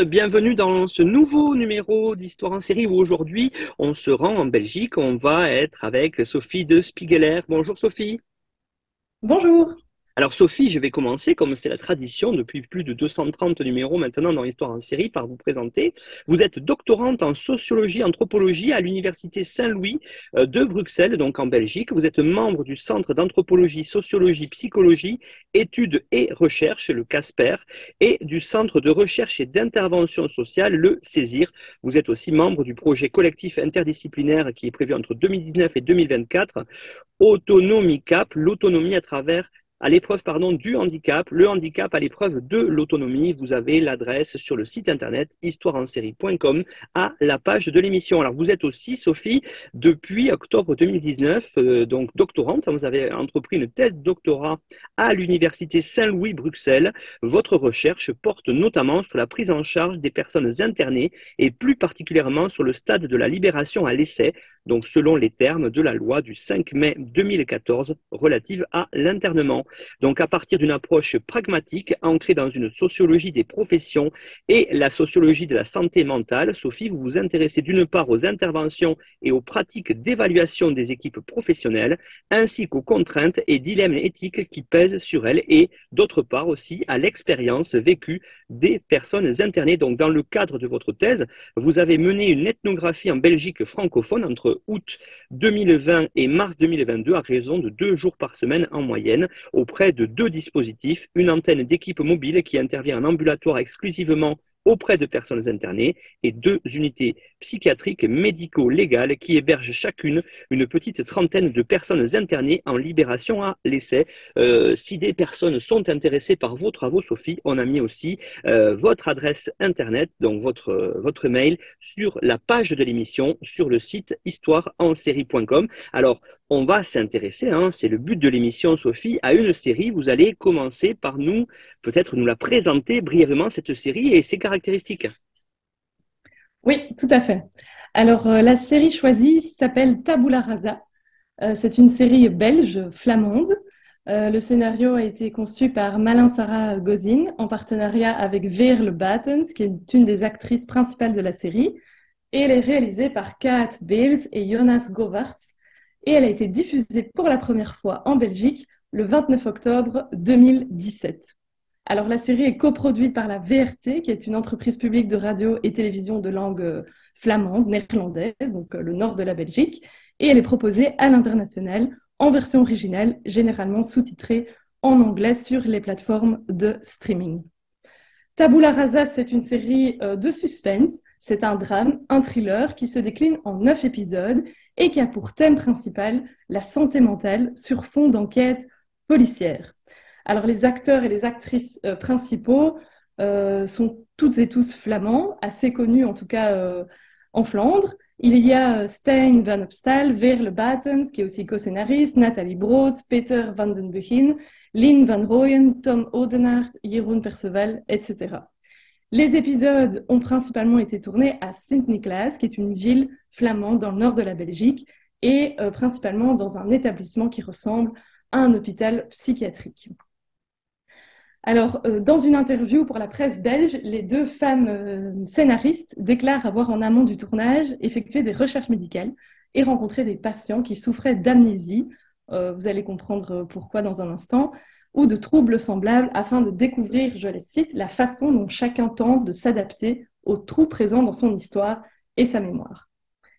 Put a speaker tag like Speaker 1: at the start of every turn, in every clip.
Speaker 1: Bienvenue dans ce nouveau numéro d'Histoire en série où aujourd'hui on se rend en Belgique. On va être avec Sophie de Spiegeler. Bonjour Sophie.
Speaker 2: Bonjour.
Speaker 1: Alors Sophie, je vais commencer, comme c'est la tradition depuis plus de 230 numéros maintenant dans l'histoire en série, par vous présenter. Vous êtes doctorante en sociologie anthropologie à l'université Saint-Louis euh, de Bruxelles, donc en Belgique. Vous êtes membre du Centre d'anthropologie, sociologie, psychologie, études et recherche, le CASPER, et du Centre de recherche et d'intervention sociale, le CESIR. Vous êtes aussi membre du projet collectif interdisciplinaire qui est prévu entre 2019 et 2024, Autonomie Cap, l'autonomie à travers à l'épreuve du handicap, le handicap à l'épreuve de l'autonomie. Vous avez l'adresse sur le site internet histoireensérie.com à la page de l'émission. Alors vous êtes aussi, Sophie, depuis octobre 2019, euh, donc doctorante. Vous avez entrepris une thèse doctorat à l'université Saint-Louis Bruxelles. Votre recherche porte notamment sur la prise en charge des personnes internées et plus particulièrement sur le stade de la libération à l'essai donc selon les termes de la loi du 5 mai 2014 relative à l'internement. Donc à partir d'une approche pragmatique ancrée dans une sociologie des professions et la sociologie de la santé mentale, Sophie, vous vous intéressez d'une part aux interventions et aux pratiques d'évaluation des équipes professionnelles, ainsi qu'aux contraintes et dilemmes éthiques qui pèsent sur elles, et d'autre part aussi à l'expérience vécue des personnes internées. Donc dans le cadre de votre thèse, vous avez mené une ethnographie en Belgique francophone entre août 2020 et mars 2022 à raison de deux jours par semaine en moyenne auprès de deux dispositifs, une antenne d'équipe mobile qui intervient en ambulatoire exclusivement auprès de personnes internées et deux unités psychiatriques médico-légales qui hébergent chacune une petite trentaine de personnes internées en libération à l'essai. Euh, si des personnes sont intéressées par vos travaux, Sophie, on a mis aussi euh, votre adresse internet, donc votre, votre mail, sur la page de l'émission sur le site histoireensérie.com. Alors, on va s'intéresser, hein, c'est le but de l'émission, Sophie, à une série. Vous allez commencer par nous, peut-être nous la présenter brièvement, cette série et ses caractéristiques.
Speaker 2: Oui, tout à fait. Alors, euh, la série choisie s'appelle Tabula Rasa. Euh, c'est une série belge, flamande. Euh, le scénario a été conçu par Malin Sarah Gozin en partenariat avec Veerle Battens, qui est une des actrices principales de la série. Et elle est réalisée par Kat Beels et Jonas Govarts, et elle a été diffusée pour la première fois en Belgique le 29 octobre 2017. Alors la série est coproduite par la VRT, qui est une entreprise publique de radio et télévision de langue euh, flamande, néerlandaise, donc euh, le nord de la Belgique, et elle est proposée à l'international en version originale, généralement sous-titrée en anglais sur les plateformes de streaming. Tabula Rasa, c'est une série euh, de suspense, c'est un drame, un thriller qui se décline en neuf épisodes et qui a pour thème principal la santé mentale sur fond d'enquête policière. Alors les acteurs et les actrices euh, principaux euh, sont toutes et tous flamands, assez connus en tout cas en Flandre. Il y a Stijn van Opstal, Veerle Batens, qui est aussi co-scénariste, Nathalie Brood, Peter van den Begin, Lynn Van Rooyen, Tom Odenaert, Jeroen Perceval, etc. Les épisodes ont principalement été tournés à Sint-Niklaas, qui est une ville flamande dans le nord de la Belgique, et euh, principalement dans un établissement qui ressemble à un hôpital psychiatrique. Alors, euh, dans une interview pour la presse belge, les deux femmes euh, scénaristes déclarent avoir en amont du tournage effectué des recherches médicales et rencontré des patients qui souffraient d'amnésie, vous allez comprendre pourquoi dans un instant, ou de troubles semblables afin de découvrir, je les cite, la façon dont chacun tente de s'adapter aux trous présents dans son histoire et sa mémoire.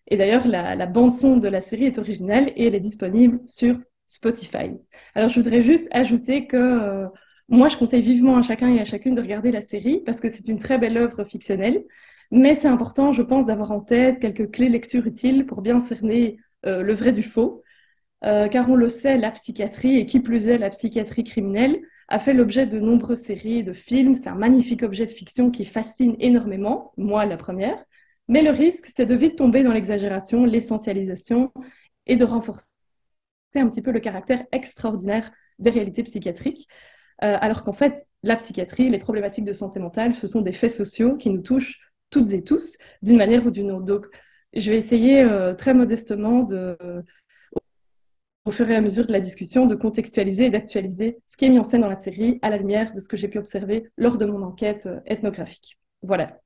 Speaker 2: Et d'ailleurs, la, bande-son de la série est originale et elle est disponible sur Spotify. Alors, je voudrais juste ajouter que euh, moi, je conseille vivement à chacun et à chacune de regarder la série parce que c'est une très belle œuvre fictionnelle. Mais c'est important, je pense, d'avoir en tête quelques clés lecture utiles pour bien cerner euh, le vrai du faux. Euh, car on le sait, la psychiatrie, et qui plus est la psychiatrie criminelle, a fait l'objet de nombreuses séries, de films. C'est un magnifique objet de fiction qui fascine énormément, moi la première. Mais le risque, c'est de vite tomber dans l'exagération, l'essentialisation et de renforcer un petit peu le caractère extraordinaire des réalités psychiatriques. Euh, alors qu'en fait, la psychiatrie, les problématiques de santé mentale, ce sont des faits sociaux qui nous touchent toutes et tous d'une manière ou d'une autre. Donc, je vais essayer euh, très modestement de, au fur et à mesure de la discussion, de contextualiser et d'actualiser ce qui est mis en scène dans la série à la lumière de ce que j'ai pu observer lors de mon enquête euh, ethnographique. Voilà.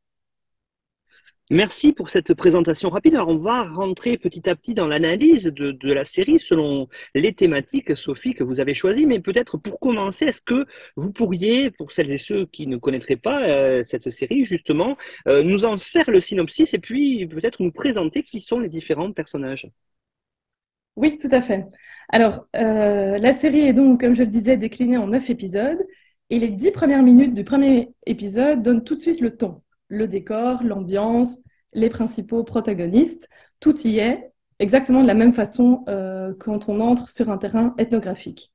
Speaker 1: Merci pour cette présentation rapide. Alors, on va rentrer petit à petit dans l'analyse de, la série selon les thématiques, Sophie, que vous avez choisies. Mais peut-être pour commencer, est-ce que vous pourriez, pour celles et ceux qui ne connaîtraient pas euh, cette série, justement, euh, nous en faire le synopsis et puis peut-être nous présenter qui sont les différents personnages?
Speaker 2: Oui, tout à fait. Alors, euh, la série est donc, comme je le disais, déclinée en neuf épisodes. Et les dix premières minutes du premier épisode donnent tout de suite le ton le décor, l'ambiance, les principaux protagonistes, tout y est exactement de la même façon euh, quand on entre sur un terrain ethnographique.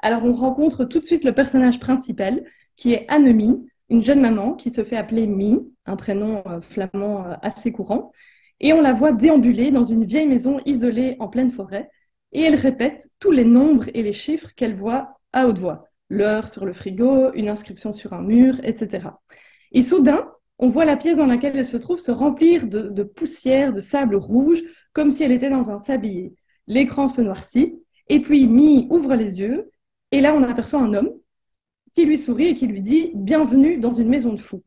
Speaker 2: Alors on rencontre tout de suite le personnage principal qui est Annemie, une jeune maman qui se fait appeler Mi, un prénom euh, flamand assez courant, et on la voit déambuler dans une vieille maison isolée en pleine forêt, et elle répète tous les nombres et les chiffres qu'elle voit à haute voix, l'heure sur le frigo, une inscription sur un mur, etc. Et soudain, on voit la pièce dans laquelle elle se trouve se remplir de, poussière, de sable rouge, comme si elle était dans un sablier. L'écran se noircit, et puis Mi ouvre les yeux, et là on aperçoit un homme qui lui sourit et qui lui dit Bienvenue dans une maison de fous.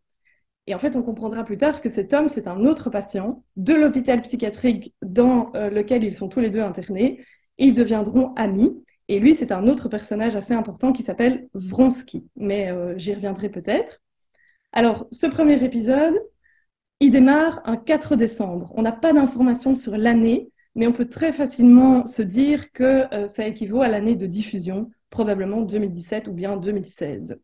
Speaker 2: Et en fait, on comprendra plus tard que cet homme, c'est un autre patient de l'hôpital psychiatrique dans euh, lequel ils sont tous les deux internés, ils deviendront amis. Et lui, c'est un autre personnage assez important qui s'appelle Vronsky, mais euh, j'y reviendrai peut-être. Alors, ce premier épisode, il démarre un 4 décembre. On n'a pas d'informations sur l'année, mais on peut très facilement se dire que euh, ça équivaut à l'année de diffusion, probablement 2017 ou bien 2016.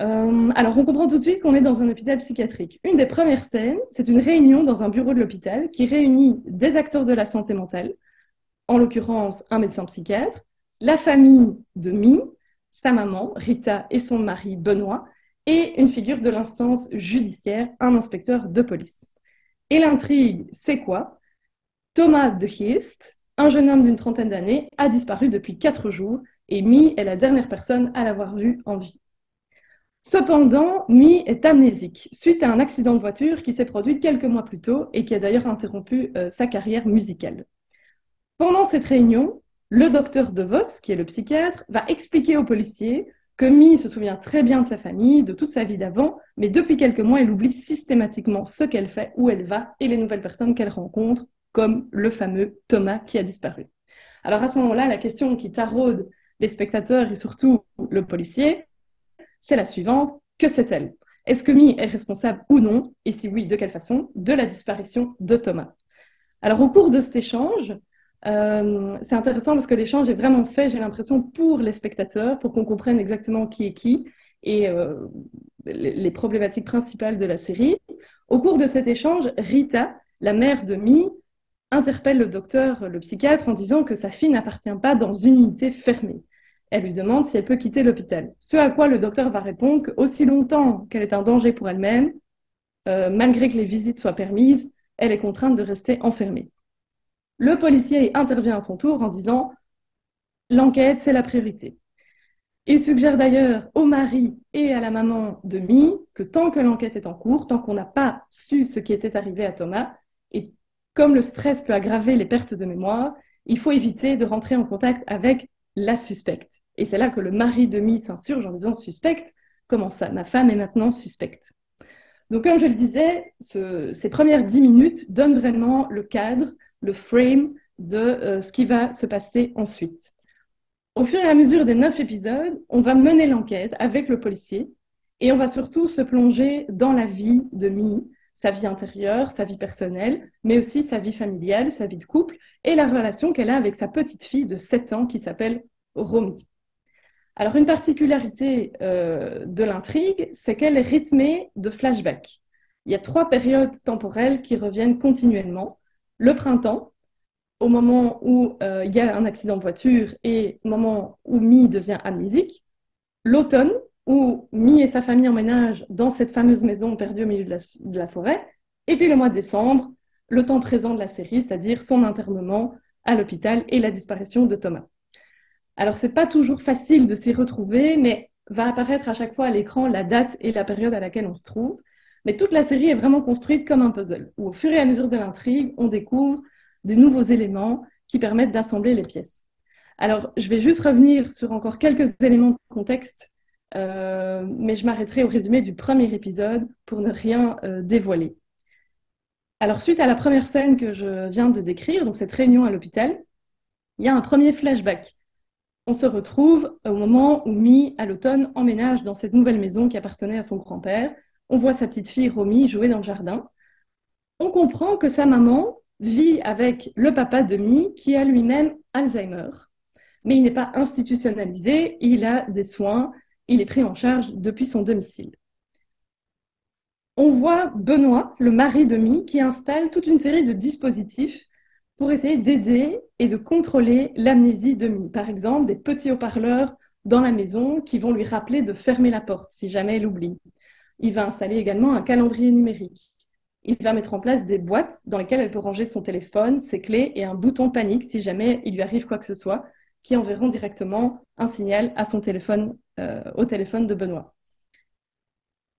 Speaker 2: Euh, alors, on comprend tout de suite qu'on est dans un hôpital psychiatrique. Une des premières scènes, c'est une réunion dans un bureau de l'hôpital qui réunit des acteurs de la santé mentale, en l'occurrence un médecin psychiatre, la famille de Mi, sa maman, Rita, et son mari, Benoît, et une figure de l'instance judiciaire, un inspecteur de police. Et l'intrigue, c'est quoi? Thomas de Geest, un jeune homme d'une trentaine d'années, a disparu depuis quatre jours et Mi est la dernière personne à l'avoir vu en vie. Cependant, Mi est amnésique suite à un accident de voiture qui s'est produit quelques mois plus tôt et qui a d'ailleurs interrompu euh, sa carrière musicale. Pendant cette réunion, le docteur De Vos, qui est le psychiatre, va expliquer aux policiers que Mi se souvient très bien de sa famille, de toute sa vie d'avant, mais depuis quelques mois, elle oublie systématiquement ce qu'elle fait, où elle va et les nouvelles personnes qu'elle rencontre, comme le fameux Thomas qui a disparu. Alors à ce moment-là, la question qui taraude les spectateurs et surtout le policier, c'est la suivante. Que sait-elle? Est-ce que Mi est responsable ou non? Et si oui, de quelle façon? De la disparition de Thomas. Alors au cours de cet échange, euh, c'est intéressant parce que l'échange est vraiment fait, j'ai l'impression, pour les spectateurs, pour qu'on comprenne exactement qui est qui et euh, les, problématiques principales de la série. Au cours de cet échange, Rita, la mère de Mi, interpelle le docteur, le psychiatre, en disant que sa fille n'appartient pas dans une unité fermée. Elle lui demande si elle peut quitter l'hôpital. Ce à quoi le docteur va répondre qu'aussi longtemps qu'elle est un danger pour elle-même, euh, malgré que les visites soient permises, elle est contrainte de rester enfermée. Le policier intervient à son tour en disant L'enquête, c'est la priorité. Il suggère d'ailleurs au mari et à la maman de Mi que tant que l'enquête est en cours, tant qu'on n'a pas su ce qui était arrivé à Thomas, et comme le stress peut aggraver les pertes de mémoire, il faut éviter de rentrer en contact avec la suspecte. Et c'est là que le mari de Mi s'insurge en disant suspecte, comment ça? Ma femme est maintenant suspecte. Donc comme je le disais, ces premières dix minutes donnent vraiment le cadre le frame de euh, ce qui va se passer ensuite. Au fur et à mesure des neuf épisodes, on va mener l'enquête avec le policier et on va surtout se plonger dans la vie de Mi, sa vie intérieure, sa vie personnelle, mais aussi sa vie familiale, sa vie de couple et la relation qu'elle a avec sa petite fille de 7 ans qui s'appelle Romy. Alors une particularité euh, de l'intrigue, c'est qu'elle est rythmée de flashbacks. Il y a trois périodes temporelles qui reviennent continuellement le printemps, au moment où euh, il y a un accident de voiture et au moment où Mi devient amnésique, l'automne, où Mi et sa famille emménagent dans cette fameuse maison perdue au milieu de la, de la forêt, et puis le mois de décembre, le temps présent de la série, c'est-à-dire son internement à l'hôpital et la disparition de Thomas. Alors, c'est pas toujours facile de s'y retrouver, mais va apparaître à chaque fois à l'écran la date et la période à laquelle on se trouve. Mais toute la série est vraiment construite comme un puzzle, où au fur et à mesure de l'intrigue, on découvre des nouveaux éléments qui permettent d'assembler les pièces. Alors, je vais juste revenir sur encore quelques éléments de contexte, euh, mais je m'arrêterai au résumé du premier épisode pour ne rien euh, dévoiler. Alors, suite à la première scène que je viens de décrire, donc cette réunion à l'hôpital, il y a un premier flashback. On se retrouve au moment où Mi, à l'automne, emménage dans cette nouvelle maison qui appartenait à son grand-père. On voit sa petite fille Romy jouer dans le jardin. On comprend que sa maman vit avec le papa de Mi qui a lui-même Alzheimer. Mais il n'est pas institutionnalisé, il a des soins, il est pris en charge depuis son domicile. On voit Benoît, le mari de Mi, qui installe toute une série de dispositifs pour essayer d'aider et de contrôler l'amnésie de Mi. Par exemple, des petits haut-parleurs dans la maison qui vont lui rappeler de fermer la porte si jamais elle oublie. Il va installer également un calendrier numérique. Il va mettre en place des boîtes dans lesquelles elle peut ranger son téléphone, ses clés et un bouton panique si jamais il lui arrive quoi que ce soit, qui enverront directement un signal euh, au téléphone de Benoît.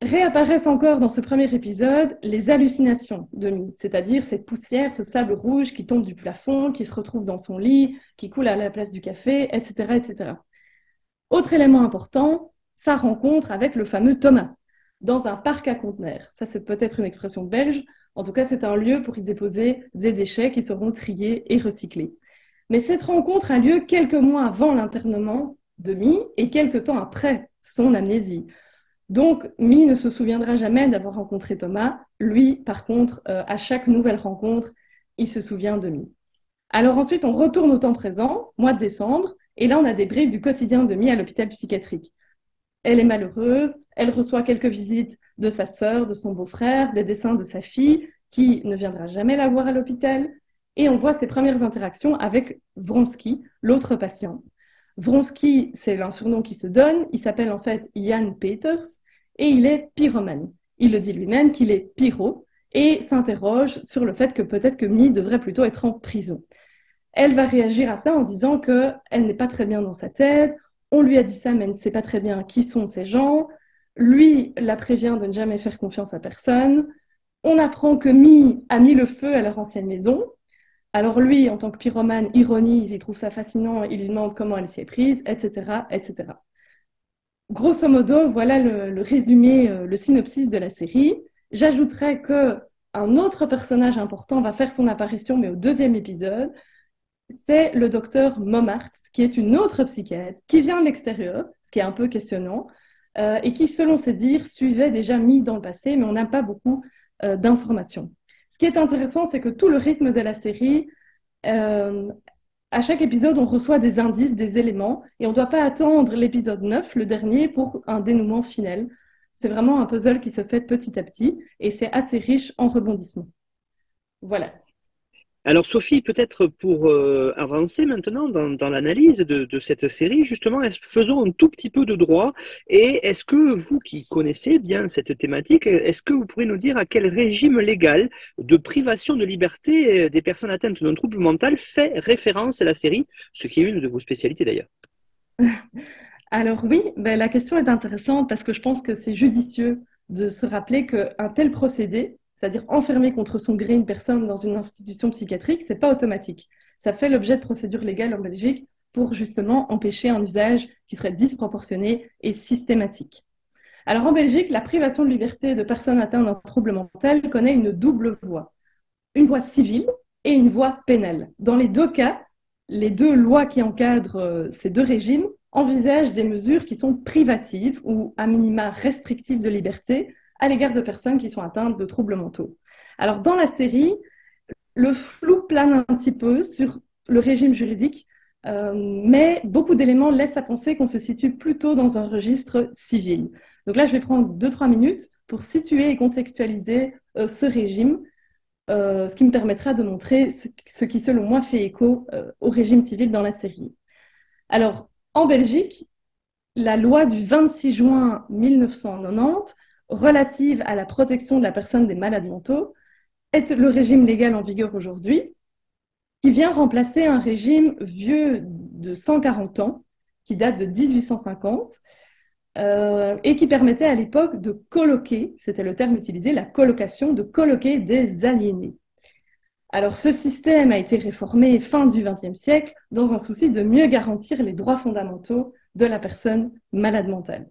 Speaker 2: Réapparaissent encore dans ce premier épisode les hallucinations de Mi, c'est-à-dire cette poussière, ce sable rouge qui tombe du plafond, qui se retrouve dans son lit, qui coule à la place du café, etc. etc. Autre élément important, sa rencontre avec le fameux Thomas, dans un parc à conteneurs. Ça, c'est peut-être une expression belge. En tout cas, c'est un lieu pour y déposer des déchets qui seront triés et recyclés. Mais cette rencontre a lieu quelques mois avant l'internement de Mi et quelques temps après son amnésie. Donc, Mi ne se souviendra jamais d'avoir rencontré Thomas. Lui, par contre, euh, à chaque nouvelle rencontre, il se souvient de Mi. Alors ensuite, on retourne au temps présent, mois de décembre, et là, on a des briefs du quotidien de Mi à l'hôpital psychiatrique. Elle est malheureuse, elle reçoit quelques visites de sa sœur, de son beau-frère, des dessins de sa fille, qui ne viendra jamais la voir à l'hôpital. Et on voit ses premières interactions avec Vronsky, l'autre patient. Vronsky, c'est un surnom qui se donne. Il s'appelle en fait Jan Peters et il est pyromane. Il le dit lui-même qu'il est pyro et s'interroge sur le fait que peut-être que Mi devrait plutôt être en prison. Elle va réagir à ça en disant qu'elle n'est pas très bien dans sa tête, on lui a dit ça, mais elle ne sait pas très bien qui sont ces gens. Lui la prévient de ne jamais faire confiance à personne. On apprend que Mi a mis le feu à leur ancienne maison. Alors lui, en tant que pyromane, ironise, il trouve ça fascinant, il lui demande comment elle s'y est prise, etc., etc. Grosso modo, voilà le, résumé, euh, le synopsis de la série. J'ajouterais que un autre personnage important va faire son apparition, mais au deuxième épisode, c'est le docteur Momart, qui est une autre psychiatre, qui vient de l'extérieur, ce qui est un peu questionnant, euh, et qui, selon ses dires, suivait déjà mis dans le passé, mais on n'a pas beaucoup euh, d'informations. Ce qui est intéressant, c'est que tout le rythme de la série, à chaque épisode, on reçoit des indices, des éléments, et on ne doit pas attendre l'épisode 9, le dernier, pour un dénouement final. C'est vraiment un puzzle qui se fait petit à petit, et c'est assez riche en rebondissements. Voilà.
Speaker 1: Alors Sophie, peut-être pour euh, avancer maintenant dans, l'analyse de, cette série, justement, faisons un tout petit peu de droit. Et est-ce que vous qui connaissez bien cette thématique, est-ce que vous pourriez nous dire à quel régime légal de privation de liberté des personnes atteintes d'un trouble mental fait référence la série, ce qui est une de vos spécialités d'ailleurs?
Speaker 2: Alors oui, ben, la question est intéressante parce que je pense que c'est judicieux de se rappeler qu'un tel procédé c'est-à-dire enfermer contre son gré une personne dans une institution psychiatrique, c'est pas automatique. Ça fait l'objet de procédures légales en Belgique pour justement empêcher un usage qui serait disproportionné et systématique. Alors en Belgique, la privation de liberté de personnes atteintes d'un trouble mental connaît une double voie. Une voie civile et une voie pénale. Dans les deux cas, les deux lois qui encadrent euh, ces deux régimes envisagent des mesures qui sont privatives ou à minima restrictives de liberté à l'égard de personnes qui sont atteintes de troubles mentaux. Alors, dans la série, le flou plane un petit peu sur le régime juridique, euh, mais beaucoup d'éléments laissent à penser qu'on se situe plutôt dans un registre civil. Donc là, je vais prendre deux, trois minutes pour situer et contextualiser euh, ce régime, euh, ce qui me permettra de montrer ce, ce qui, selon moi, fait écho au régime civil dans la série. Alors, en Belgique, la loi du 26 juin 1990 relative à la protection de la personne des malades mentaux est le régime légal en vigueur aujourd'hui, qui vient remplacer un régime vieux de 140 ans, qui date de 1850, euh, et qui permettait à l'époque de colloquer, c'était le terme utilisé, la colocation, de colloquer des aliénés. Alors ce système a été réformé fin du XXe siècle dans un souci de mieux garantir les droits fondamentaux de la personne malade mentale.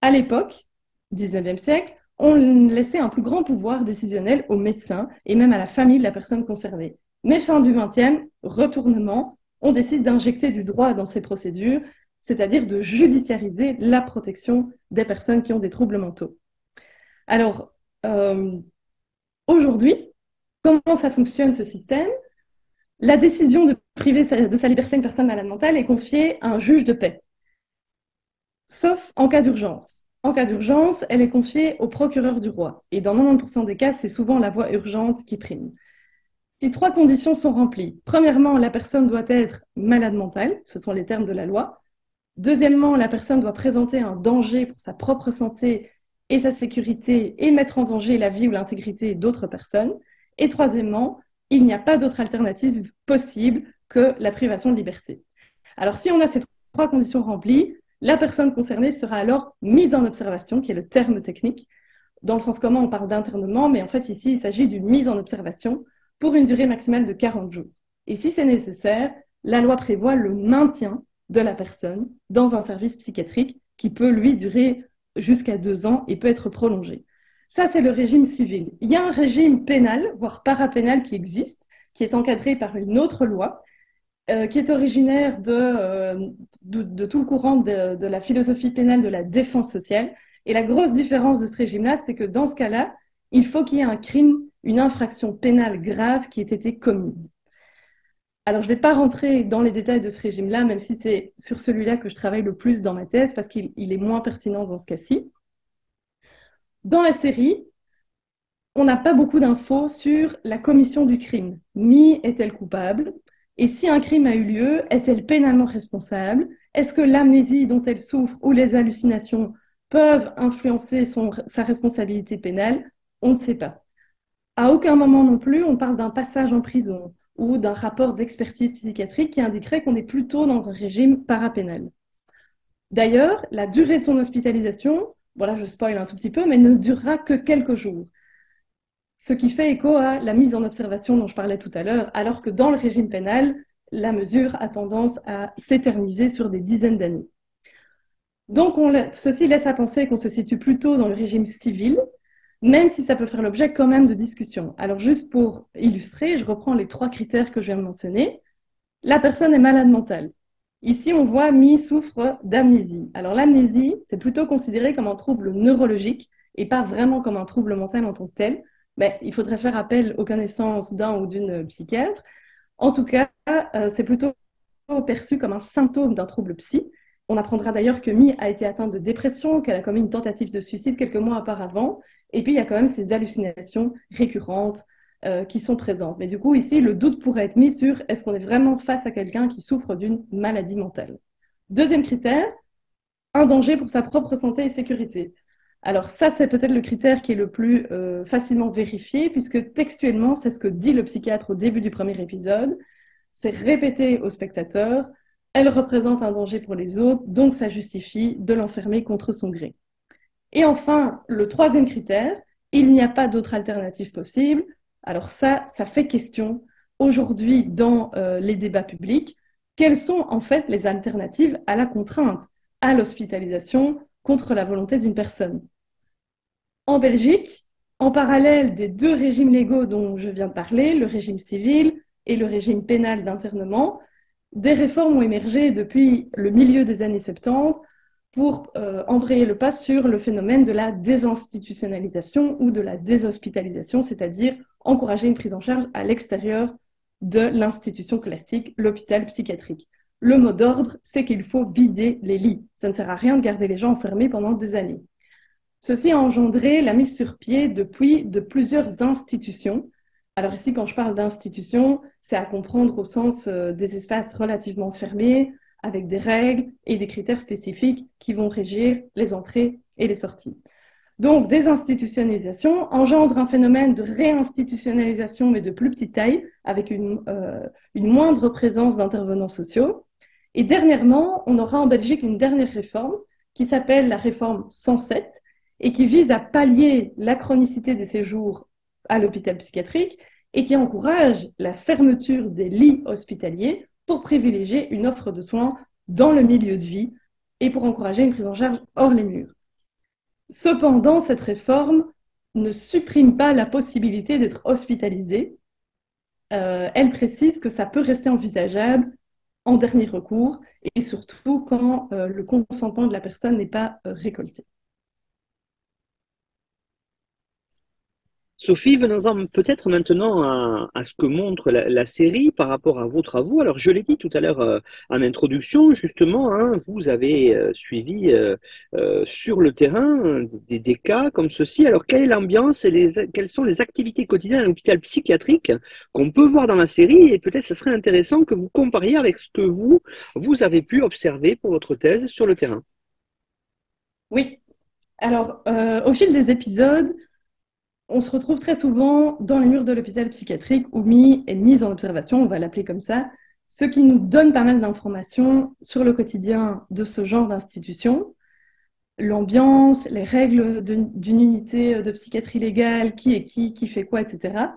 Speaker 2: À l'époque, 19e siècle, on laissait un plus grand pouvoir décisionnel aux médecins et même à la famille de la personne concernée. Mais fin du XXe, retournement, on décide d'injecter du droit dans ces procédures, c'est-à-dire de judiciariser la protection des personnes qui ont des troubles mentaux. Alors, euh, aujourd'hui, comment ça fonctionne ce système? La décision de priver de sa liberté une personne malade mentale est confiée à un juge de paix, sauf en cas d'urgence. En cas d'urgence, elle est confiée au procureur du roi. Et dans 90% des cas, c'est souvent la voie urgente qui prime. Si trois conditions sont remplies, premièrement, la personne doit être malade mentale, ce sont les termes de la loi. Deuxièmement, la personne doit présenter un danger pour sa propre santé et sa sécurité et mettre en danger la vie ou l'intégrité d'autres personnes. Et troisièmement, il n'y a pas d'autre alternative possible que la privation de liberté. Alors si on a ces trois conditions remplies, la personne concernée sera alors mise en observation, qui est le terme technique. Dans le sens commun, on parle d'internement, mais en fait, ici, il s'agit d'une mise en observation pour une durée maximale de 40 jours. Et si c'est nécessaire, la loi prévoit le maintien de la personne dans un service psychiatrique qui peut, lui, durer jusqu'à deux ans et peut être prolongé. Ça, c'est le régime civil. Il y a un régime pénal, voire parapénal, qui existe, qui est encadré par une autre loi, euh, qui est originaire euh, de, de, tout le courant de, de, la philosophie pénale de la défense sociale. Et la grosse différence de ce régime-là, c'est que dans ce cas-là, il faut qu'il y ait un crime, une infraction pénale grave qui ait été commise. Alors, je ne vais pas rentrer dans les détails de ce régime-là, même si c'est sur celui-là que je travaille le plus dans ma thèse, parce qu'il est moins pertinent dans ce cas-ci. Dans la série, on n'a pas beaucoup d'infos sur la commission du crime. Mi est-elle coupable? Et si un crime a eu lieu, est-elle pénalement responsable? Est-ce que l'amnésie dont elle souffre ou les hallucinations peuvent influencer sa responsabilité pénale? On ne sait pas. À aucun moment non plus, on parle d'un passage en prison ou d'un rapport d'expertise psychiatrique qui indiquerait qu'on est plutôt dans un régime parapénal. D'ailleurs, la durée de son hospitalisation, voilà, je spoil un tout petit peu, mais ne durera que quelques jours ce qui fait écho à la mise en observation dont je parlais tout à l'heure, alors que dans le régime pénal, la mesure a tendance à s'éterniser sur des dizaines d'années. Donc, ceci laisse à penser qu'on se situe plutôt dans le régime civil, même si ça peut faire l'objet quand même de discussions. Alors, juste pour illustrer, je reprends les trois critères que je viens de mentionner. La personne est malade mentale. Ici, on voit Mi souffre d'amnésie. Alors, l'amnésie, c'est plutôt considéré comme un trouble neurologique et pas vraiment comme un trouble mental en tant que tel ben, il faudrait faire appel aux connaissances d'un ou d'une psychiatre. En tout cas, euh, c'est plutôt perçu comme un symptôme d'un trouble psy. On apprendra d'ailleurs que Mi a été atteinte de dépression, qu'elle a commis une tentative de suicide quelques mois auparavant. Et puis, il y a quand même ces hallucinations récurrentes euh, qui sont présentes. Mais du coup, ici, le doute pourrait être mis sur est-ce qu'on est vraiment face à quelqu'un qui souffre d'une maladie mentale? Deuxième critère, un danger pour sa propre santé et sécurité. Alors ça, c'est peut-être le critère qui est le plus euh, facilement vérifié, puisque textuellement, c'est ce que dit le psychiatre au début du premier épisode. C'est répété au spectateur, elle représente un danger pour les autres, donc ça justifie de l'enfermer contre son gré. Et enfin, le troisième critère, il n'y a pas d'autre alternative possible. Alors ça, ça fait question aujourd'hui dans euh, les débats publics. Quelles sont en fait les alternatives à la contrainte, à l'hospitalisation contre la volonté d'une personne? En Belgique, en parallèle des deux régimes légaux dont je viens de parler, le régime civil et le régime pénal d'internement, des réformes ont émergé depuis le milieu des années 70 pour euh, embrayer le pas sur le phénomène de la désinstitutionnalisation ou de la déshospitalisation, c'est-à-dire encourager une prise en charge à l'extérieur de l'institution classique, l'hôpital psychiatrique. Le mot d'ordre, c'est qu'il faut vider les lits. Ça ne sert à rien de garder les gens enfermés pendant des années. Ceci a engendré la mise sur pied depuis de plusieurs institutions. Alors ici, quand je parle d'institutions, c'est à comprendre au sens euh, des espaces relativement fermés, avec des règles et des critères spécifiques qui vont régir les entrées et les sorties. Donc, désinstitutionnalisation engendre un phénomène de réinstitutionnalisation, mais de plus petite taille, avec une, euh, une moindre présence d'intervenants sociaux. Et dernièrement, on aura en Belgique une dernière réforme qui s'appelle la réforme 107 et qui vise à pallier la chronicité des séjours à l'hôpital psychiatrique et qui encourage la fermeture des lits hospitaliers pour privilégier une offre de soins dans le milieu de vie et pour encourager une prise en charge hors les murs. Cependant, cette réforme ne supprime pas la possibilité d'être hospitalisé. Euh, elle précise que ça peut rester envisageable en dernier recours et surtout quand euh, le consentement de la personne n'est pas euh, récolté.
Speaker 1: Sophie, venons-en peut-être maintenant à, ce que montre la, série par rapport à vos travaux. Alors, je l'ai dit tout à l'heure euh, en introduction, justement, hein, vous avez euh, suivi euh, sur le terrain des, cas comme ceci. Alors, quelle est l'ambiance et quelles sont les activités quotidiennes à l'hôpital psychiatrique qu'on peut voir dans la série? Et peut-être ce serait intéressant que vous compariez avec ce que vous, vous avez pu observer pour votre thèse sur le terrain.
Speaker 2: Oui. Alors, au fil des épisodes, on se retrouve très souvent dans les murs de l'hôpital psychiatrique où Mi est mise en observation, on va l'appeler comme ça, ce qui nous donne pas mal d'informations sur le quotidien de ce genre d'institution, l'ambiance, les règles d'une unité de psychiatrie légale, qui est qui, qui fait quoi, etc.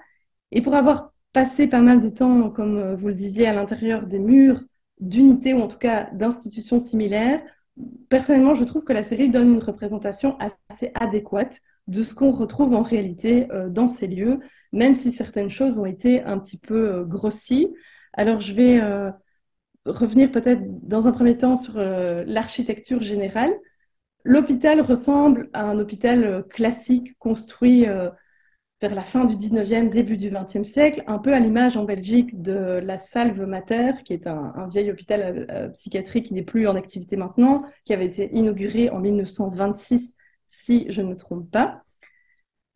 Speaker 2: Et pour avoir passé pas mal de temps, comme vous le disiez, à l'intérieur des murs d'unités ou en tout cas d'institutions similaires, personnellement, je trouve que la série donne une représentation assez adéquate de ce qu'on retrouve en réalité euh, dans ces lieux, même si certaines choses ont été un petit peu euh, grossies. Alors je vais euh, revenir peut-être dans un premier temps sur l'architecture générale. L'hôpital ressemble à un hôpital classique construit vers la fin du 19e, début du 20e siècle, un peu à l'image en Belgique de la Salve Mater, qui est un, un vieil hôpital psychiatrique qui n'est plus en activité maintenant, qui avait été inauguré en 1926 si je ne me trompe pas.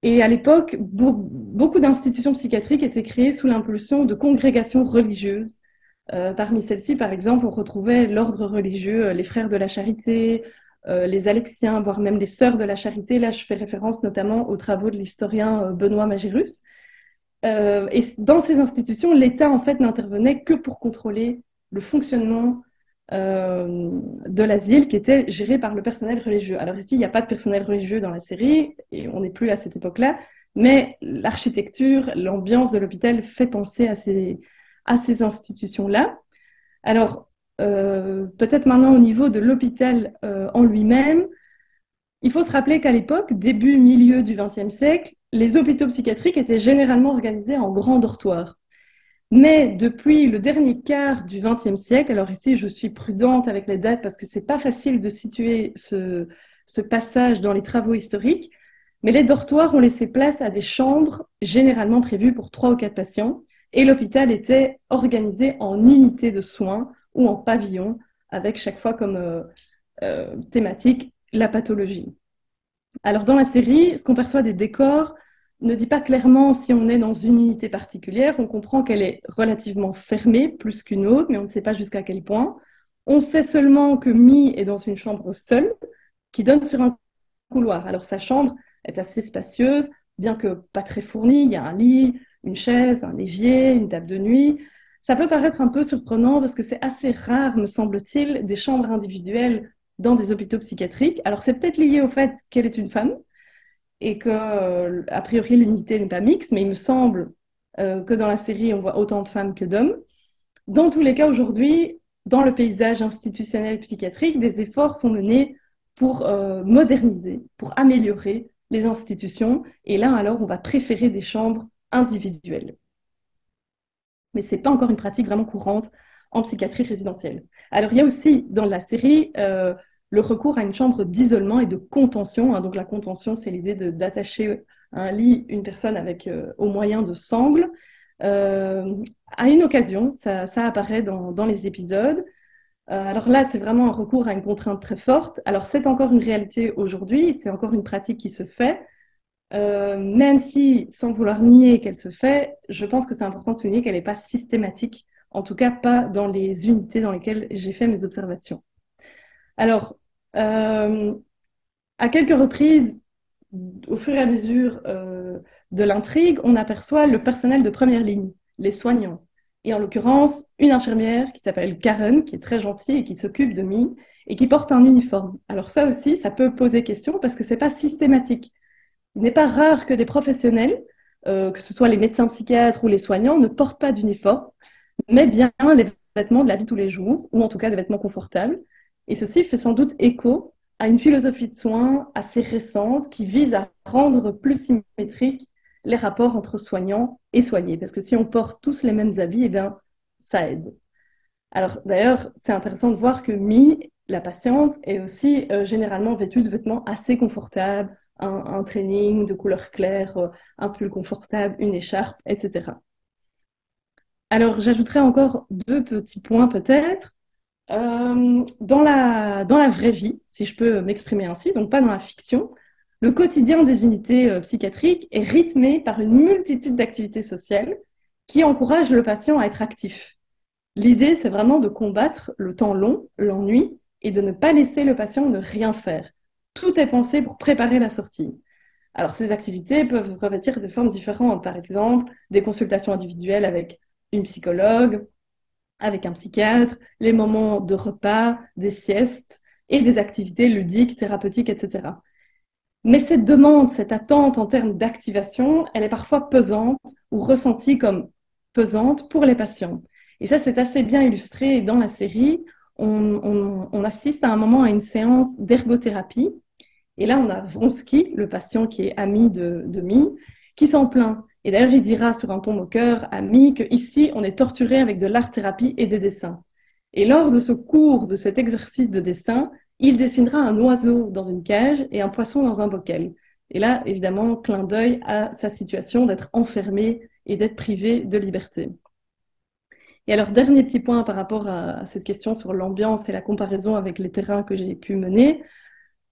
Speaker 2: Et à l'époque, beaucoup d'institutions psychiatriques étaient créées sous l'impulsion de congrégations religieuses. Euh, parmi celles-ci, par exemple, on retrouvait l'ordre religieux, euh, les frères de la charité, euh, les Alexiens, voire même les sœurs de la charité. Là, je fais référence notamment aux travaux de l'historien Benoît Magirus. et dans ces institutions, l'État, en fait, n'intervenait que pour contrôler le fonctionnement de l'asile qui était géré par le personnel religieux. Alors ici, il n'y a pas de personnel religieux dans la série, et on n'est plus à cette époque-là, mais l'architecture, l'ambiance de l'hôpital fait penser à ces, à ces institutions-là. Alors, euh, peut-être maintenant au niveau de l'hôpital euh, en lui-même, il faut se rappeler qu'à l'époque, début, milieu du XXe siècle, les hôpitaux psychiatriques étaient généralement organisés en grands dortoirs. Mais depuis le dernier quart du XXe siècle, alors ici je suis prudente avec les dates parce que c'est pas facile de situer ce, passage dans les travaux historiques, mais les dortoirs ont laissé place à des chambres généralement prévues pour trois ou quatre patients et l'hôpital était organisé en unités de soins ou en pavillons avec chaque fois comme euh, euh, thématique la pathologie. Alors dans la série, ce qu'on perçoit des décors, ne dit pas clairement si on est dans une unité particulière. On comprend qu'elle est relativement fermée, plus qu'une autre, mais on ne sait pas jusqu'à quel point. On sait seulement que Mi est dans une chambre seule qui donne sur un couloir. Alors sa chambre est assez spacieuse, bien que pas très fournie. Il y a un lit, une chaise, un évier, une table de nuit. Ça peut paraître un peu surprenant parce que c'est assez rare, me semble-t-il, des chambres individuelles dans des hôpitaux psychiatriques. Alors c'est peut-être lié au fait qu'elle est une femme, et que, euh, a priori, l'unité n'est pas mixte, mais il me semble euh, que dans la série, on voit autant de femmes que d'hommes. Dans tous les cas, aujourd'hui, dans le paysage institutionnel psychiatrique, des efforts sont menés pour euh, moderniser, pour améliorer les institutions. Et là, alors, on va préférer des chambres individuelles. Mais ce n'est pas encore une pratique vraiment courante en psychiatrie résidentielle. Alors, il y a aussi dans la série le recours à une chambre d'isolement et de contention. Hein. donc la contention, c'est l'idée d'attacher un lit une personne avec euh, au moyen de sangles. Euh, à une occasion, ça, apparaît dans, les épisodes. Euh, alors là, c'est vraiment un recours à une contrainte très forte. Alors c'est encore une réalité aujourd'hui, c'est encore une pratique qui se fait. même si, sans vouloir nier qu'elle se fait, je pense que c'est important de souligner qu'elle n'est pas systématique en tout cas pas dans les unités dans lesquelles j'ai fait mes observations. Alors, euh, à quelques reprises, au fur et à mesure euh, de l'intrigue, on aperçoit le personnel de première ligne, les soignants. Et en l'occurrence, une infirmière qui s'appelle Karen, qui est très gentille et qui s'occupe de Mi, et qui porte un uniforme. Alors ça aussi, ça peut poser question parce que c'est pas systématique. Il n'est pas rare que des professionnels, euh, que ce soit les médecins psychiatres ou les soignants, ne portent pas d'uniforme, mais bien les vêtements de la vie tous les jours, ou en tout cas des vêtements confortables. Et ceci fait sans doute écho à une philosophie de soins assez récente qui vise à rendre plus symétriques les rapports entre soignants et soignés. Parce que si on porte tous les mêmes habits, eh bien, ça aide. Alors d'ailleurs, c'est intéressant de voir que Mi, la patiente, est aussi euh, généralement vêtue de vêtements assez confortables, un, training de couleur claire, euh, un pull confortable, une écharpe, etc. Alors j'ajouterai encore deux petits points peut-être. Euh, dans, la, dans la vraie vie, si je peux m'exprimer ainsi, donc pas dans la fiction, le quotidien des unités euh, psychiatriques est rythmé par une multitude d'activités sociales qui encouragent le patient à être actif. L'idée, c'est vraiment de combattre le temps long, l'ennui, et de ne pas laisser le patient ne rien faire. Tout est pensé pour préparer la sortie. Alors, ces activités peuvent revêtir des formes différentes. Par exemple, des consultations individuelles avec une psychologue, avec un psychiatre, les moments de repas, des siestes et des activités ludiques, thérapeutiques, etc. Mais cette demande, cette attente en termes d'activation, elle est parfois pesante ou ressentie comme pesante pour les patients. Et ça, c'est assez bien illustré dans la série. On, assiste à un moment à une séance d'ergothérapie. Et là, on a Vronsky, le patient qui est ami de, de Mi, qui s'en plaint. Et d'ailleurs, il dira sur un ton moqueur à Mi qu'ici, on est torturé avec de l'art-thérapie et des dessins. Et lors de ce cours, de cet exercice de dessin, il dessinera un oiseau dans une cage et un poisson dans un bocal. Et là, évidemment, clin d'œil à sa situation d'être enfermé et d'être privé de liberté. Et alors, dernier petit point par rapport à cette question sur l'ambiance et la comparaison avec les terrains que j'ai pu mener.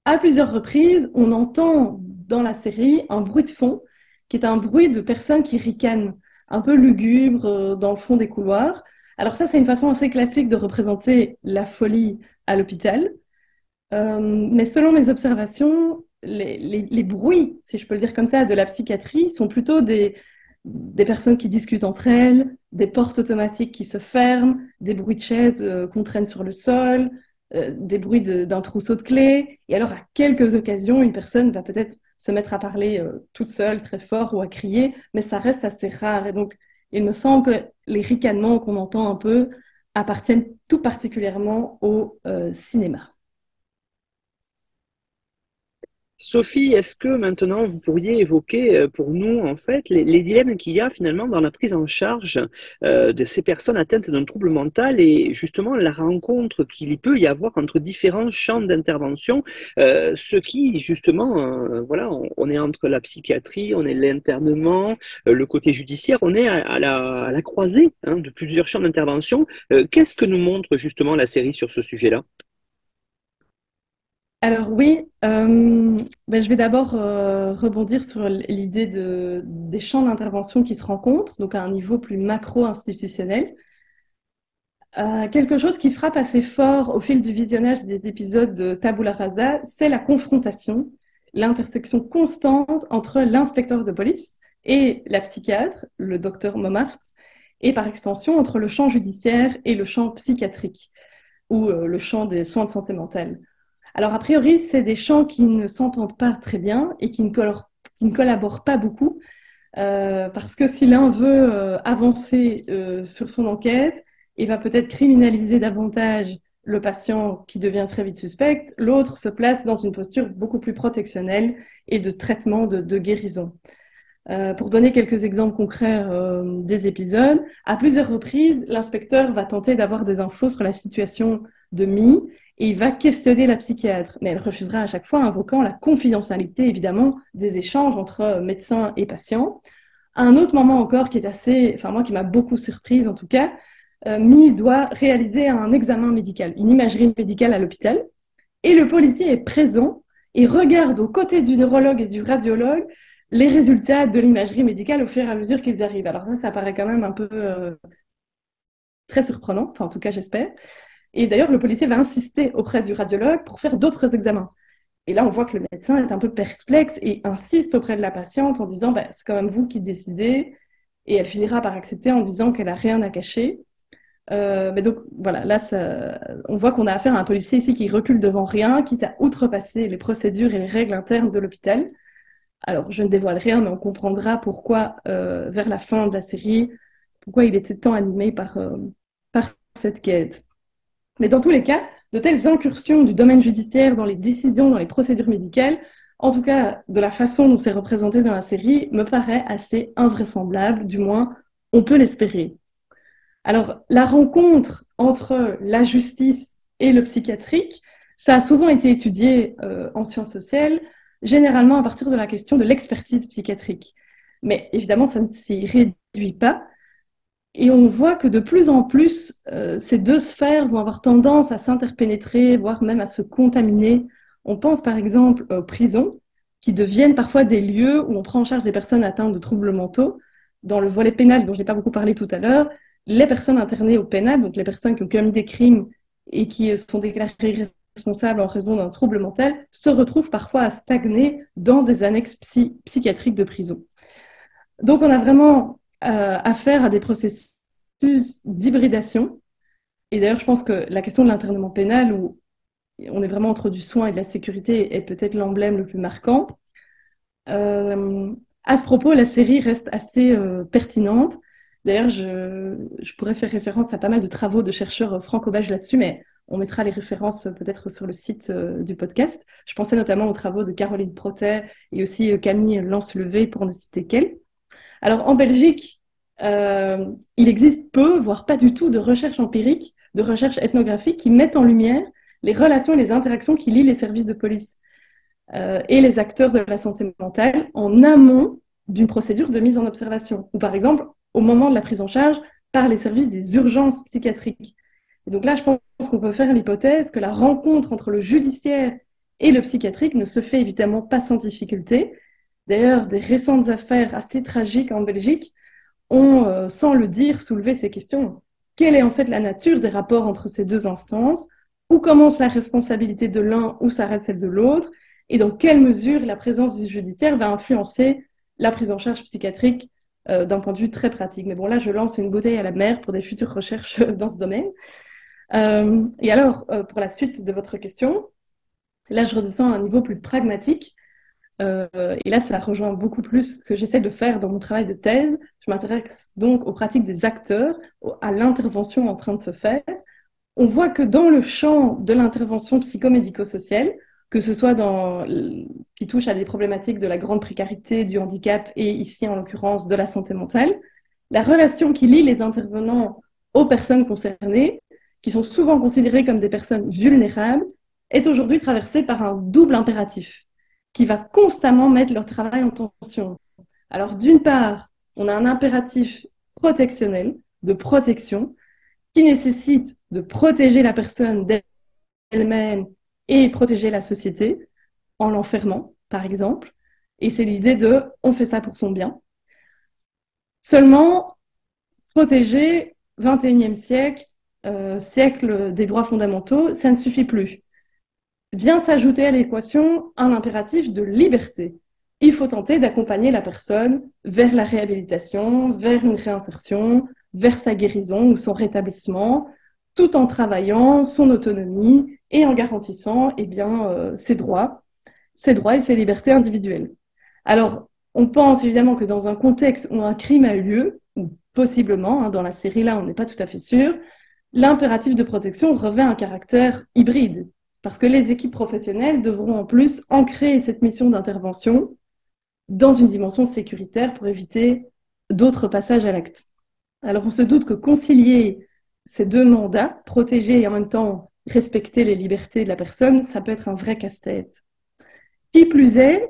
Speaker 2: À plusieurs reprises, on entend dans la série un bruit de fond qui est un bruit de personnes qui ricanent, un peu lugubre euh, dans le fond des couloirs. Alors ça, c'est une façon assez classique de représenter la folie à l'hôpital. Euh, mais selon mes observations, les, bruits, si je peux le dire comme ça, de la psychiatrie sont plutôt des, des personnes qui discutent entre elles, des portes automatiques qui se ferment, des bruits de chaises euh, qu'on traîne sur le sol, des bruits d'un trousseau de clés. Et alors, à quelques occasions, une personne va peut-être se mettre à parler toute seule, très fort ou à crier, mais ça reste assez rare. Et donc, il me semble que les ricanements qu'on entend un peu appartiennent tout particulièrement au cinéma.
Speaker 1: Sophie, est-ce que maintenant vous pourriez évoquer euh, pour nous en fait les, dilemmes qu'il y a finalement dans la prise en charge euh, de ces personnes atteintes d'un trouble mental et justement la rencontre qu'il peut y avoir entre différents champs d'intervention, euh, ce qui justement, voilà, on, est entre la psychiatrie, on est l'internement, le côté judiciaire, on est à, la, croisée hein, de plusieurs champs d'intervention. Qu'est-ce que nous montre justement la série sur ce sujet-là?
Speaker 2: Alors oui, euh, ben, je vais d'abord euh, rebondir sur l'idée de, des champs d'intervention qui se rencontrent, donc à un niveau plus macro-institutionnel. Euh, quelque chose qui frappe assez fort au fil du visionnage des épisodes de Tabula Rasa, c'est la confrontation, l'intersection constante entre l'inspecteur de police et la psychiatre, le docteur Momartz, et par extension entre le champ judiciaire et le champ psychiatrique, ou le champ des soins de santé mentale. Alors, a priori, c'est des champs qui ne s'entendent pas très bien et qui ne, collaborent pas beaucoup. Euh, parce que si l'un veut euh, avancer euh, sur son enquête, il va peut-être criminaliser davantage le patient qui devient très vite suspect, l'autre se place dans une posture beaucoup plus protectionnelle et de traitement de, guérison. pour donner quelques exemples concrets des épisodes, à plusieurs reprises, l'inspecteur va tenter d'avoir des infos sur la situation de Mi et il va questionner la psychiatre, mais elle refusera à chaque fois, invoquant la confidentialité évidemment des échanges entre médecins et patients. Un autre moment encore qui est assez, enfin moi qui m'a beaucoup surprise en tout cas, euh, Mi doit réaliser un examen médical, une imagerie médicale à l'hôpital, et le policier est présent et regarde aux côtés du neurologue et du radiologue les résultats de l'imagerie médicale au fur et à mesure qu'ils arrivent. Alors ça, ça paraît quand même un peu euh, très surprenant, enfin en tout cas j'espère. Et d'ailleurs, le policier va insister auprès du radiologue pour faire d'autres examens. Et là, on voit que le médecin est un peu perplexe et insiste auprès de la patiente en disant bah, c'est quand même vous qui décidez. Et elle finira par accepter en disant qu'elle n'a rien à cacher. Euh, mais donc voilà, là, on voit qu'on a affaire à un policier ici qui recule devant rien, quitte à outrepasser les procédures et les règles internes de l'hôpital. Alors, je ne dévoile rien, mais on comprendra pourquoi, euh, vers la fin de la série, pourquoi il était tant animé par, euh, par cette quête. Mais dans tous les cas, de telles incursions du domaine judiciaire dans les décisions, dans les procédures médicales, en tout cas de la façon dont c'est représenté dans la série, me paraît assez invraisemblable, du moins on peut l'espérer. Alors la rencontre entre la justice et le psychiatrique, ça a souvent été étudié euh, en sciences sociales, généralement à partir de la question de l'expertise psychiatrique. Mais évidemment, ça ne s'y réduit pas. Et on voit que de plus en plus, euh, ces deux sphères vont avoir tendance à s'interpénétrer, voire même à se contaminer. On pense par exemple aux prisons, qui deviennent parfois des lieux où on prend en charge des personnes atteintes de troubles mentaux. Dans le volet pénal, dont je n'ai pas beaucoup parlé tout à l'heure, les personnes internées au pénal, donc les personnes qui ont commis des crimes et qui sont déclarées responsables en raison d'un trouble mental, se retrouvent parfois à stagner dans des annexes psychiatriques de prison. Donc on a vraiment euh, affaire à des processus d'hybridation. Et d'ailleurs, je pense que la question de l'internement pénal, où on est vraiment entre du soin et de la sécurité, est peut-être l'emblème le plus marquant. Euh, à ce propos, la série reste assez euh, pertinente. D'ailleurs, je, je, pourrais faire référence à pas mal de travaux de chercheurs franco-belges là-dessus, mais on mettra les références peut-être sur le site du podcast. Je pensais notamment aux travaux de Caroline Protet et aussi Camille Lance-Levé, pour ne citer qu'elle. Alors en Belgique, euh, il existe peu, voire pas du tout, de recherches empiriques, de recherches ethnographiques qui mettent en lumière les relations et les interactions qui lient les services de police euh, et les acteurs de la santé mentale en amont d'une procédure de mise en observation, ou par exemple au moment de la prise en charge par les services des urgences psychiatriques. Et donc là, je pense qu'on peut faire l'hypothèse que la rencontre entre le judiciaire et le psychiatrique ne se fait évidemment pas sans difficulté, D'ailleurs, des récentes affaires assez tragiques en Belgique ont, euh, sans le dire, soulevé ces questions. Quelle est en fait la nature des rapports entre ces deux instances? Où commence la responsabilité de l'un, où s'arrête celle de l'autre? Et dans quelle mesure la présence du judiciaire va influencer la prise en charge psychiatrique euh, d'un point de vue très pratique? Mais bon, là, je lance une bouteille à la mer pour des futures recherches dans ce domaine. Euh, et alors, pour la suite de votre question, là, je redescends à un niveau plus pragmatique. Euh, et là, ça rejoint beaucoup plus ce que j'essaie de faire dans mon travail de thèse. Je m'intéresse donc aux pratiques des acteurs, à l'intervention en train de se faire. On voit que dans le champ de l'intervention psychomédico-sociale, que ce soit dans qui touche à des problématiques de la grande précarité, du handicap et ici en l'occurrence de la santé mentale, la relation qui lie les intervenants aux personnes concernées, qui sont souvent considérées comme des personnes vulnérables, est aujourd'hui traversée par un double impératif qui va constamment mettre leur travail en tension. Alors, d'une part, on a un impératif protectionnel, de protection, qui nécessite de protéger la personne d'elle-même et protéger la société en l'enfermant, par exemple. Et c'est l'idée de on fait ça pour son bien. Seulement, protéger 21e siècle, euh, siècle des droits fondamentaux, ça ne suffit plus vient s'ajouter à l'équation un impératif de liberté. Il faut tenter d'accompagner la personne vers la réhabilitation, vers une réinsertion, vers sa guérison ou son rétablissement, tout en travaillant son autonomie et en garantissant eh bien, euh, ses droits, ses droits et ses libertés individuelles. Alors, on pense évidemment que dans un contexte où un crime a eu lieu, ou possiblement, hein, dans la série là, on n'est pas tout à fait sûr, l'impératif de protection revêt un caractère hybride parce que les équipes professionnelles devront en plus ancrer cette mission d'intervention dans une dimension sécuritaire pour éviter d'autres passages à l'acte. Alors on se doute que concilier ces deux mandats, protéger et en même temps respecter les libertés de la personne, ça peut être un vrai casse-tête. Qui plus est,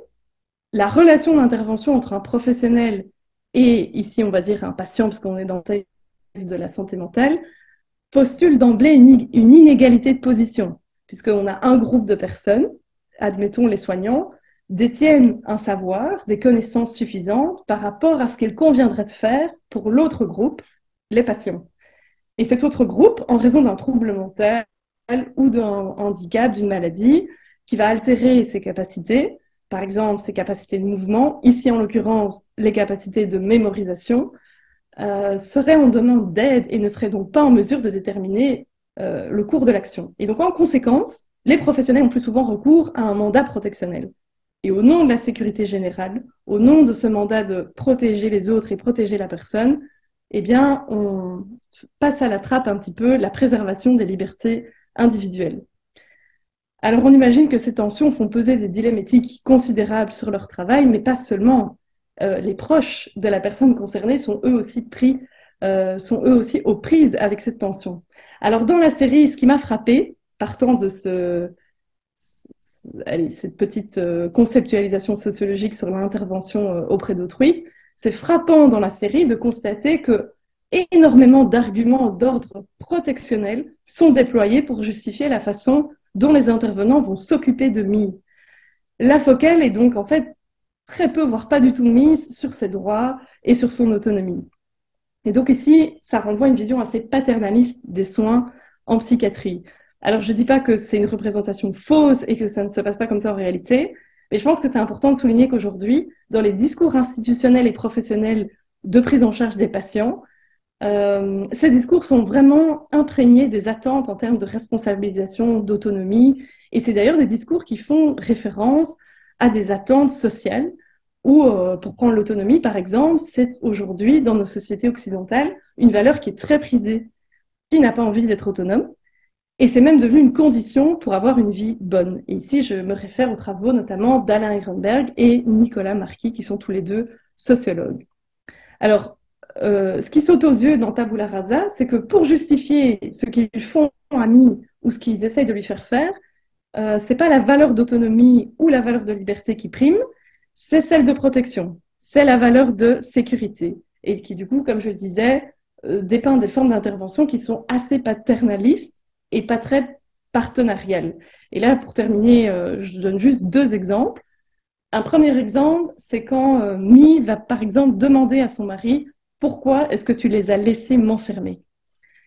Speaker 2: la relation d'intervention entre un professionnel et, ici on va dire un patient, parce qu'on est dans le texte de la santé mentale, postule d'emblée une, inégalité de position puisqu'on a un groupe de personnes, admettons les soignants, détiennent un savoir, des connaissances suffisantes par rapport à ce qu'il conviendrait de faire pour l'autre groupe, les patients. Et cet autre groupe, en raison d'un trouble mental ou d'un handicap, d'une maladie, qui va altérer ses capacités, par exemple ses capacités de mouvement, ici en l'occurrence les capacités de mémorisation, euh, serait en demande d'aide et ne serait donc pas en mesure de déterminer euh, le cours de l'action. Et donc en conséquence, les professionnels ont plus souvent recours à un mandat protectionnel. Et au nom de la sécurité générale, au nom de ce mandat de protéger les autres et protéger la personne, eh bien, on passe à la trappe un petit peu la préservation des libertés individuelles. Alors, on imagine que ces tensions font peser des dilemmes éthiques considérables sur leur travail, mais pas seulement. Euh, les proches de la personne concernée sont eux aussi pris, euh, sont eux aussi aux prises avec cette tension. Alors, dans la série, ce qui m'a frappé, partant de ce, cette petite euh, conceptualisation sociologique sur l'intervention euh, auprès d'autrui, c'est frappant dans la série de constater que énormément d'arguments d'ordre protectionnel sont déployés pour justifier la façon dont les intervenants vont s'occuper de Mi. La focale est donc en fait très peu, voire pas du tout mise sur ses droits et sur son autonomie. Et donc ici, ça renvoie à une vision assez paternaliste des soins en psychiatrie. Alors, je ne dis pas que c'est une représentation fausse et que ça ne se passe pas comme ça en réalité, mais je pense que c'est important de souligner qu'aujourd'hui, dans les discours institutionnels et professionnels de prise en charge des patients, euh, ces discours sont vraiment imprégnés des attentes en termes de responsabilisation, d'autonomie, et c'est d'ailleurs des discours qui font référence à des attentes sociales, ou euh, pour prendre l'autonomie par exemple, c'est aujourd'hui dans nos sociétés occidentales une valeur qui est très prisée. Qui n'a pas envie d'être autonome et c'est même devenu une condition pour avoir une vie bonne. Et ici, je me réfère aux travaux notamment d'Alain Ehrenberg et Nicolas Marquis, qui sont tous les deux sociologues. Alors, euh, ce qui saute aux yeux dans Tabula Rasa, c'est que pour justifier ce qu'ils font à Mi ou ce qu'ils essayent de lui faire faire, euh, c'est pas la valeur d'autonomie ou la valeur de liberté qui prime, c'est celle de protection, c'est la valeur de sécurité, et qui du coup, comme je le disais, euh, dépeint des formes d'intervention qui sont assez paternalistes et pas très partenarial. Et là, pour terminer, euh, je donne juste deux exemples. Un premier exemple, c'est quand euh, Mi va par exemple demander à son mari pourquoi est-ce que tu les as laissés m'enfermer?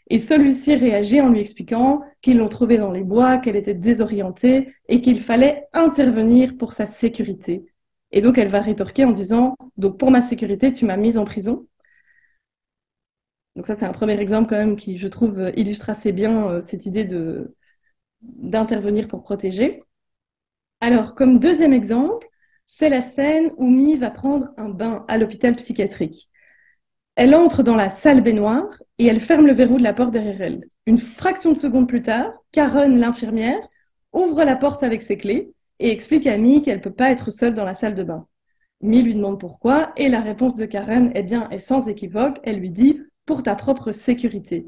Speaker 2: Et celui-ci réagit en lui expliquant qu'ils l'ont trouvé dans les bois, qu'elle était désorientée et qu'il fallait intervenir pour sa sécurité. Et donc elle va rétorquer en disant donc pour ma sécurité, tu m'as mise en prison. Donc ça, c'est un premier exemple quand même qui, je trouve, illustre assez bien euh, cette idée d'intervenir pour protéger. Alors, comme deuxième exemple, c'est la scène où Mi va prendre un bain à l'hôpital psychiatrique. Elle entre dans la salle baignoire et elle ferme le verrou de la porte derrière elle. Une fraction de seconde plus tard, Karen, l'infirmière, ouvre la porte avec ses clés et explique à Mi qu'elle ne peut pas être seule dans la salle de bain. Mi lui demande pourquoi et la réponse de Karen est bien est sans équivoque. Elle lui dit pour ta propre sécurité.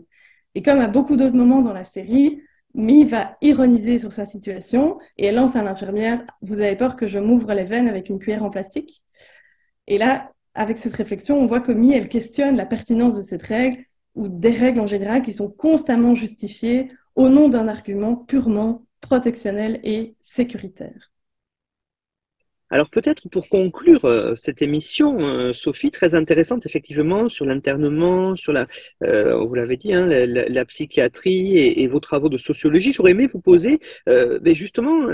Speaker 2: Et comme à beaucoup d'autres moments dans la série, Mi va ironiser sur sa situation et elle lance à l'infirmière Vous avez peur que je m'ouvre les veines avec une cuillère en plastique? Et là, avec cette réflexion, on voit que Mi, elle questionne la pertinence de cette règle ou des règles en général qui sont constamment justifiées au nom d'un argument purement protectionnel et sécuritaire.
Speaker 1: Alors peut-être pour conclure euh, cette émission, euh, Sophie, très intéressante effectivement sur l'internement, sur la, euh, vous l'avez dit, hein, la, psychiatrie et, vos travaux de sociologie. J'aurais aimé vous poser mais justement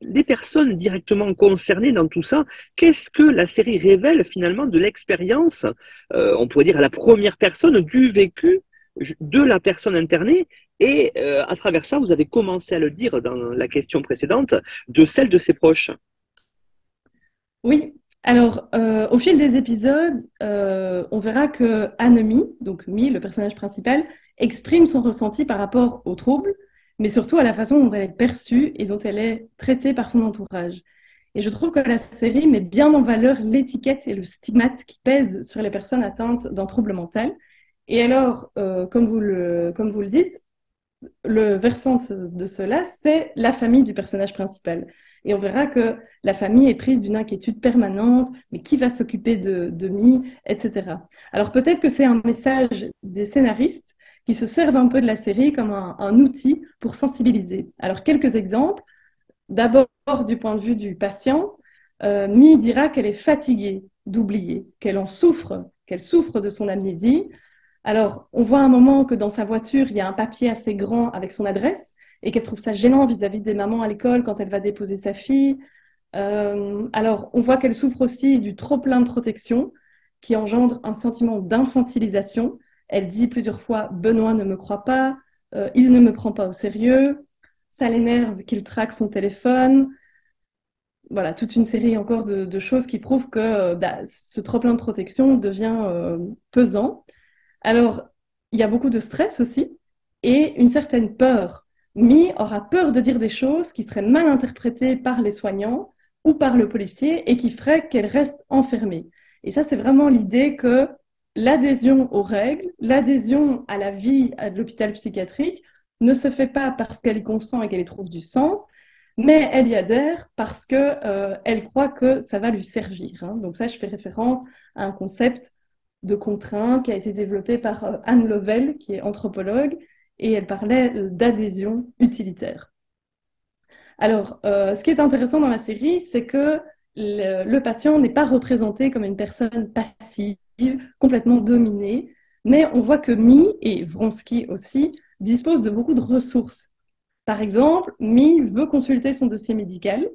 Speaker 1: les personnes directement concernées dans tout ça. Qu'est-ce que la série révèle finalement de l'expérience, on pourrait dire à la première personne, du vécu de la personne internée et à travers ça, vous avez commencé à le dire dans la question précédente, de celle de ses proches.
Speaker 2: Oui, alors euh, au fil des épisodes, euh, on verra que Annemie, donc Mi, le personnage principal, exprime son ressenti par rapport au trouble, mais surtout à la façon dont elle est perçue et dont elle est traitée par son entourage. Et je trouve que la série met bien en valeur l'étiquette et le stigmate qui pèsent sur les personnes atteintes d'un trouble mental. Et alors, euh, comme, vous le, comme vous le dites, le versant de cela, c'est la famille du personnage principal. Et on verra que la famille est prise d'une inquiétude permanente, mais qui va s'occuper de, de Mi, etc. Alors peut-être que c'est un message des scénaristes qui se servent un peu de la série comme un, outil pour sensibiliser. Alors quelques exemples. D'abord, du point de vue du patient, euh, Mi dira qu'elle est fatiguée d'oublier, qu'elle en souffre, qu'elle souffre de son amnésie, Alors, on voit un moment que dans sa voiture, il y a un papier assez grand avec son adresse et qu'elle trouve ça gênant vis-à-vis des mamans à l'école quand elle va déposer sa fille. Euh, alors, on voit qu'elle souffre aussi du trop plein de protection qui engendre un sentiment d'infantilisation. Elle dit plusieurs fois Benoît ne me croit pas, euh, il ne me prend pas au sérieux, ça l'énerve qu'il traque son téléphone. Voilà, toute une série encore de, choses qui prouvent que euh, bah, ce trop plein de protection devient pesant. Alors, il y a beaucoup de stress aussi et une certaine peur. Mi aura peur de dire des choses qui seraient mal interprétées par les soignants ou par le policier et qui feraient qu'elle reste enfermée. Et ça, c'est vraiment l'idée que l'adhésion aux règles, l'adhésion à la vie de l'hôpital psychiatrique ne se fait pas parce qu'elle y consent et qu'elle y trouve du sens, mais elle y adhère parce qu'elle euh, croit que ça va lui servir. Hein. Donc ça, je fais référence à un concept de contrainte qui a été développée par euh, Anne Lovell, qui est anthropologue, et elle parlait euh, d'adhésion utilitaire. Alors, euh, ce qui est intéressant dans la série, c'est que le, patient n'est pas représenté comme une personne passive, complètement dominée, mais on voit que Mi et Vronsky aussi disposent de beaucoup de ressources. Par exemple, Mi veut consulter son dossier médical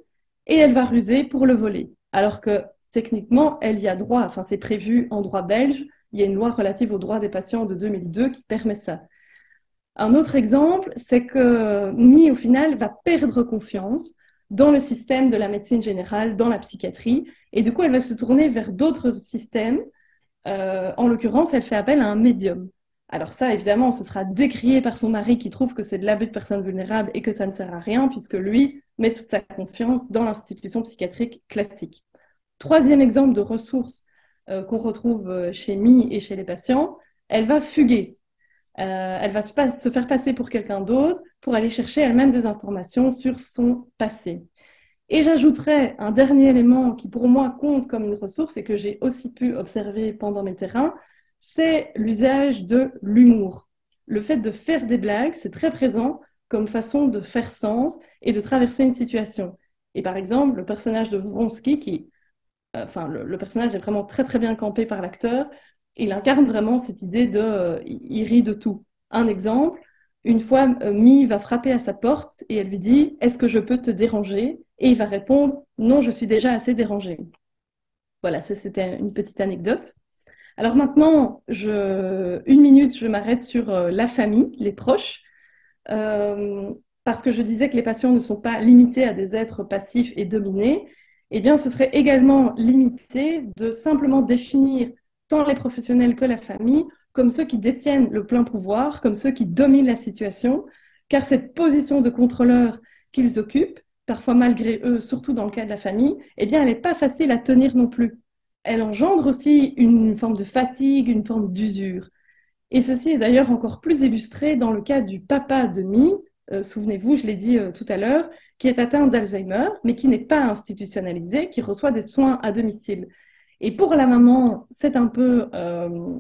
Speaker 2: et elle va ruser pour le voler, alors que techniquement, elle y a droit, enfin c'est prévu en droit belge, il y a une loi relative aux droits des patients de 2002 qui permet ça. Un autre exemple, c'est que Mi, au final, va perdre confiance dans le système de la médecine générale, dans la psychiatrie, et du coup, elle va se tourner vers d'autres systèmes. Euh, en l'occurrence, elle fait appel à un médium. Alors ça, évidemment, ce sera décrié par son mari qui trouve que c'est de l'abus de personnes vulnérables et que ça ne sert à rien, puisque lui met toute sa confiance dans l'institution psychiatrique classique. Troisième exemple de ressources euh, qu'on retrouve euh, chez Mi et chez les patients, elle va fuguer. Euh, elle va se, faire passer pour quelqu'un d'autre pour aller chercher elle-même des informations sur son passé. Et j'ajouterais un dernier élément qui pour moi compte comme une ressource et que j'ai aussi pu observer pendant mes terrains, c'est l'usage de l'humour. Le fait de faire des blagues, c'est très présent comme façon de faire sens et de traverser une situation. Et par exemple, le personnage de Vronsky, qui enfin, le, personnage est vraiment très très bien campé par l'acteur. Il incarne vraiment cette idée de, euh, il rit de tout. Un exemple, une fois, euh, Mi va frapper à sa porte et elle lui dit, est-ce que je peux te déranger? Et il va répondre, non, je suis déjà assez dérangé. Voilà, c'était une petite anecdote. Alors maintenant, une minute, je m'arrête sur la famille, les proches, parce que je disais que les patients ne sont pas limités à des êtres passifs et dominés, eh bien, ce serait également limité de simplement définir tant les professionnels que la famille comme ceux qui détiennent le plein pouvoir, comme ceux qui dominent la situation, car cette position de contrôleur qu'ils occupent, parfois malgré eux, surtout dans le cas de la famille, eh bien, elle n'est pas facile à tenir non plus. Elle engendre aussi une forme de fatigue, une forme d'usure. Et ceci est d'ailleurs encore plus illustré dans le cas du papa de Mi, euh, souvenez-vous, je l'ai dit euh, tout à l'heure, qui est atteint d'Alzheimer, mais qui n'est pas institutionnalisé, qui reçoit des soins à domicile. Et pour la maman, c'est un peu, euh,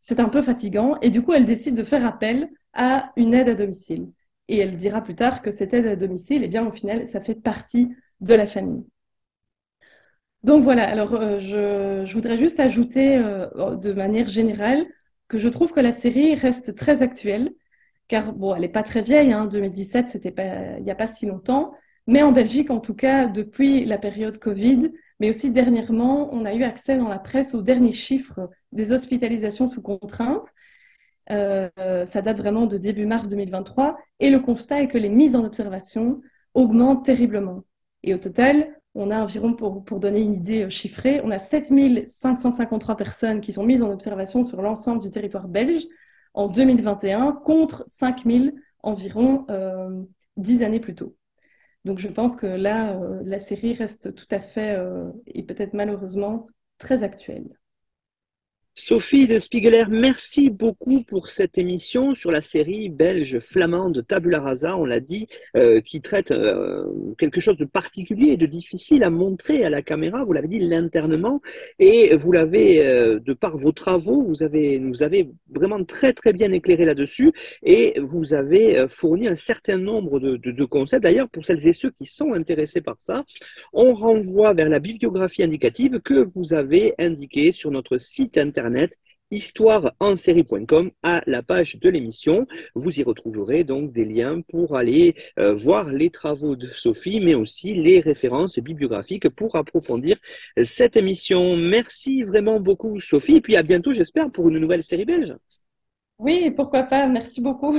Speaker 2: c'est un peu fatigant, et du coup, elle décide de faire appel à une aide à domicile. Et elle dira plus tard que cette aide à domicile, eh bien, au final, ça fait partie de la famille. Donc voilà, alors je, voudrais juste ajouter de manière générale que je trouve que la série reste très actuelle car bon, elle n'est pas très vieille, hein, 2017, c'était pas, il n'y a pas si longtemps, mais en Belgique, en tout cas, depuis la période Covid, mais aussi dernièrement, on a eu accès dans la presse aux derniers chiffres des hospitalisations sous contrainte. Euh, ça date vraiment de début mars 2023, et le constat est que les mises en observation augmentent terriblement. Et au total, on a environ, pour, pour donner une idée chiffrée, on a 7553 personnes qui sont mises en observation sur l'ensemble du territoire belge, en 2021 contre 5000 environ euh, dix années plus tôt. Donc je pense que là, euh, la série reste tout à fait, euh, et peut-être malheureusement, très actuelle.
Speaker 1: Sophie de Spiegeler, merci beaucoup pour cette émission sur la série belge flamande Tabula Rasa, on l'a dit, euh, qui traite euh, quelque chose de particulier et de difficile à montrer à la caméra. Vous l'avez dit, l'internement, et vous l'avez, euh, de par vos travaux, vous avez, nous avez vraiment très très bien éclairé là-dessus, et vous avez fourni un certain nombre de, de, de concepts. D'ailleurs, pour celles et ceux qui sont intéressés par ça, on renvoie vers la bibliographie indicative que vous avez indiquée sur notre site internet histoireensérie.com à la page de l'émission. Vous y retrouverez donc des liens pour aller euh, voir les travaux de Sophie, mais aussi les références bibliographiques pour approfondir cette émission. Merci vraiment beaucoup Sophie, et puis à bientôt j'espère pour une nouvelle série belge.
Speaker 2: Oui, pourquoi pas, merci beaucoup.